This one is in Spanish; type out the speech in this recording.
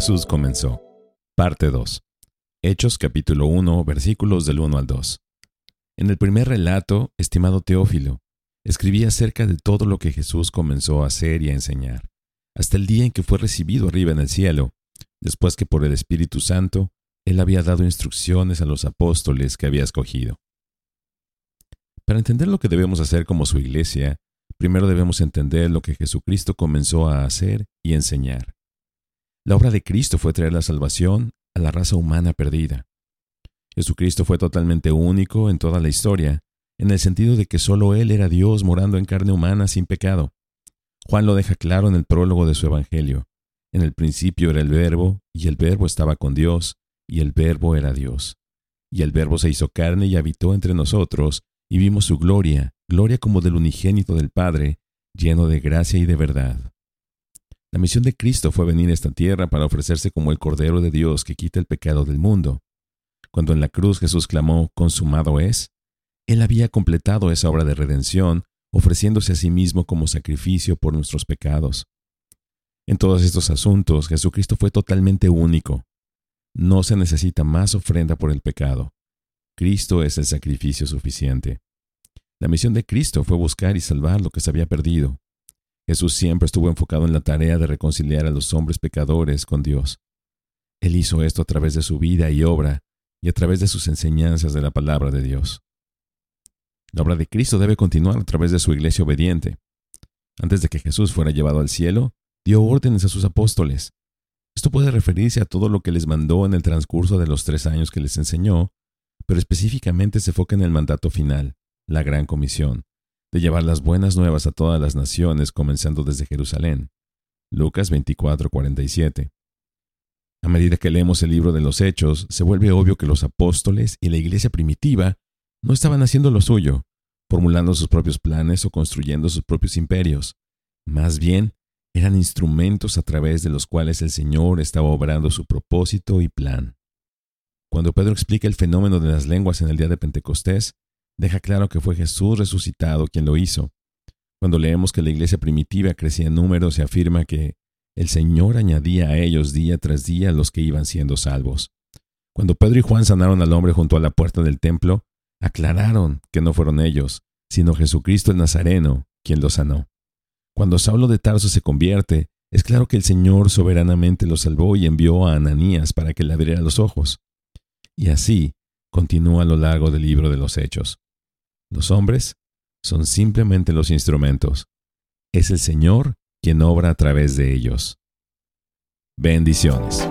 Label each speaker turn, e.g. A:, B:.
A: Jesús comenzó. Parte 2. Hechos capítulo 1 versículos del 1 al 2. En el primer relato, estimado Teófilo, escribí acerca de todo lo que Jesús comenzó a hacer y a enseñar, hasta el día en que fue recibido arriba en el cielo, después que por el Espíritu Santo él había dado instrucciones a los apóstoles que había escogido. Para entender lo que debemos hacer como su iglesia, primero debemos entender lo que Jesucristo comenzó a hacer y enseñar. La obra de Cristo fue traer la salvación a la raza humana perdida. Jesucristo fue totalmente único en toda la historia, en el sentido de que solo Él era Dios morando en carne humana sin pecado. Juan lo deja claro en el prólogo de su Evangelio. En el principio era el Verbo, y el Verbo estaba con Dios, y el Verbo era Dios. Y el Verbo se hizo carne y habitó entre nosotros, y vimos su gloria, gloria como del unigénito del Padre, lleno de gracia y de verdad. La misión de Cristo fue venir a esta tierra para ofrecerse como el Cordero de Dios que quita el pecado del mundo. Cuando en la cruz Jesús clamó, consumado es, Él había completado esa obra de redención, ofreciéndose a sí mismo como sacrificio por nuestros pecados. En todos estos asuntos, Jesucristo fue totalmente único. No se necesita más ofrenda por el pecado. Cristo es el sacrificio suficiente. La misión de Cristo fue buscar y salvar lo que se había perdido. Jesús siempre estuvo enfocado en la tarea de reconciliar a los hombres pecadores con Dios. Él hizo esto a través de su vida y obra y a través de sus enseñanzas de la palabra de Dios. La obra de Cristo debe continuar a través de su iglesia obediente. Antes de que Jesús fuera llevado al cielo, dio órdenes a sus apóstoles. Esto puede referirse a todo lo que les mandó en el transcurso de los tres años que les enseñó, pero específicamente se enfoca en el mandato final, la gran comisión, de llevar las buenas nuevas a todas las naciones, comenzando desde Jerusalén. Lucas 24:47. A medida que leemos el libro de los Hechos, se vuelve obvio que los apóstoles y la iglesia primitiva no estaban haciendo lo suyo, formulando sus propios planes o construyendo sus propios imperios. Más bien, eran instrumentos a través de los cuales el Señor estaba obrando su propósito y plan. Cuando Pedro explica el fenómeno de las lenguas en el día de Pentecostés, deja claro que fue Jesús resucitado quien lo hizo. Cuando leemos que la iglesia primitiva crecía en número, se afirma que el Señor añadía a ellos día tras día los que iban siendo salvos. Cuando Pedro y Juan sanaron al hombre junto a la puerta del templo, aclararon que no fueron ellos, sino Jesucristo el Nazareno quien los sanó. Cuando Saulo de Tarso se convierte, es claro que el Señor soberanamente lo salvó y envió a Ananías para que le abriera los ojos. Y así continúa a lo largo del libro de los Hechos. Los hombres son simplemente los instrumentos. Es el Señor quien obra a través de ellos. Bendiciones.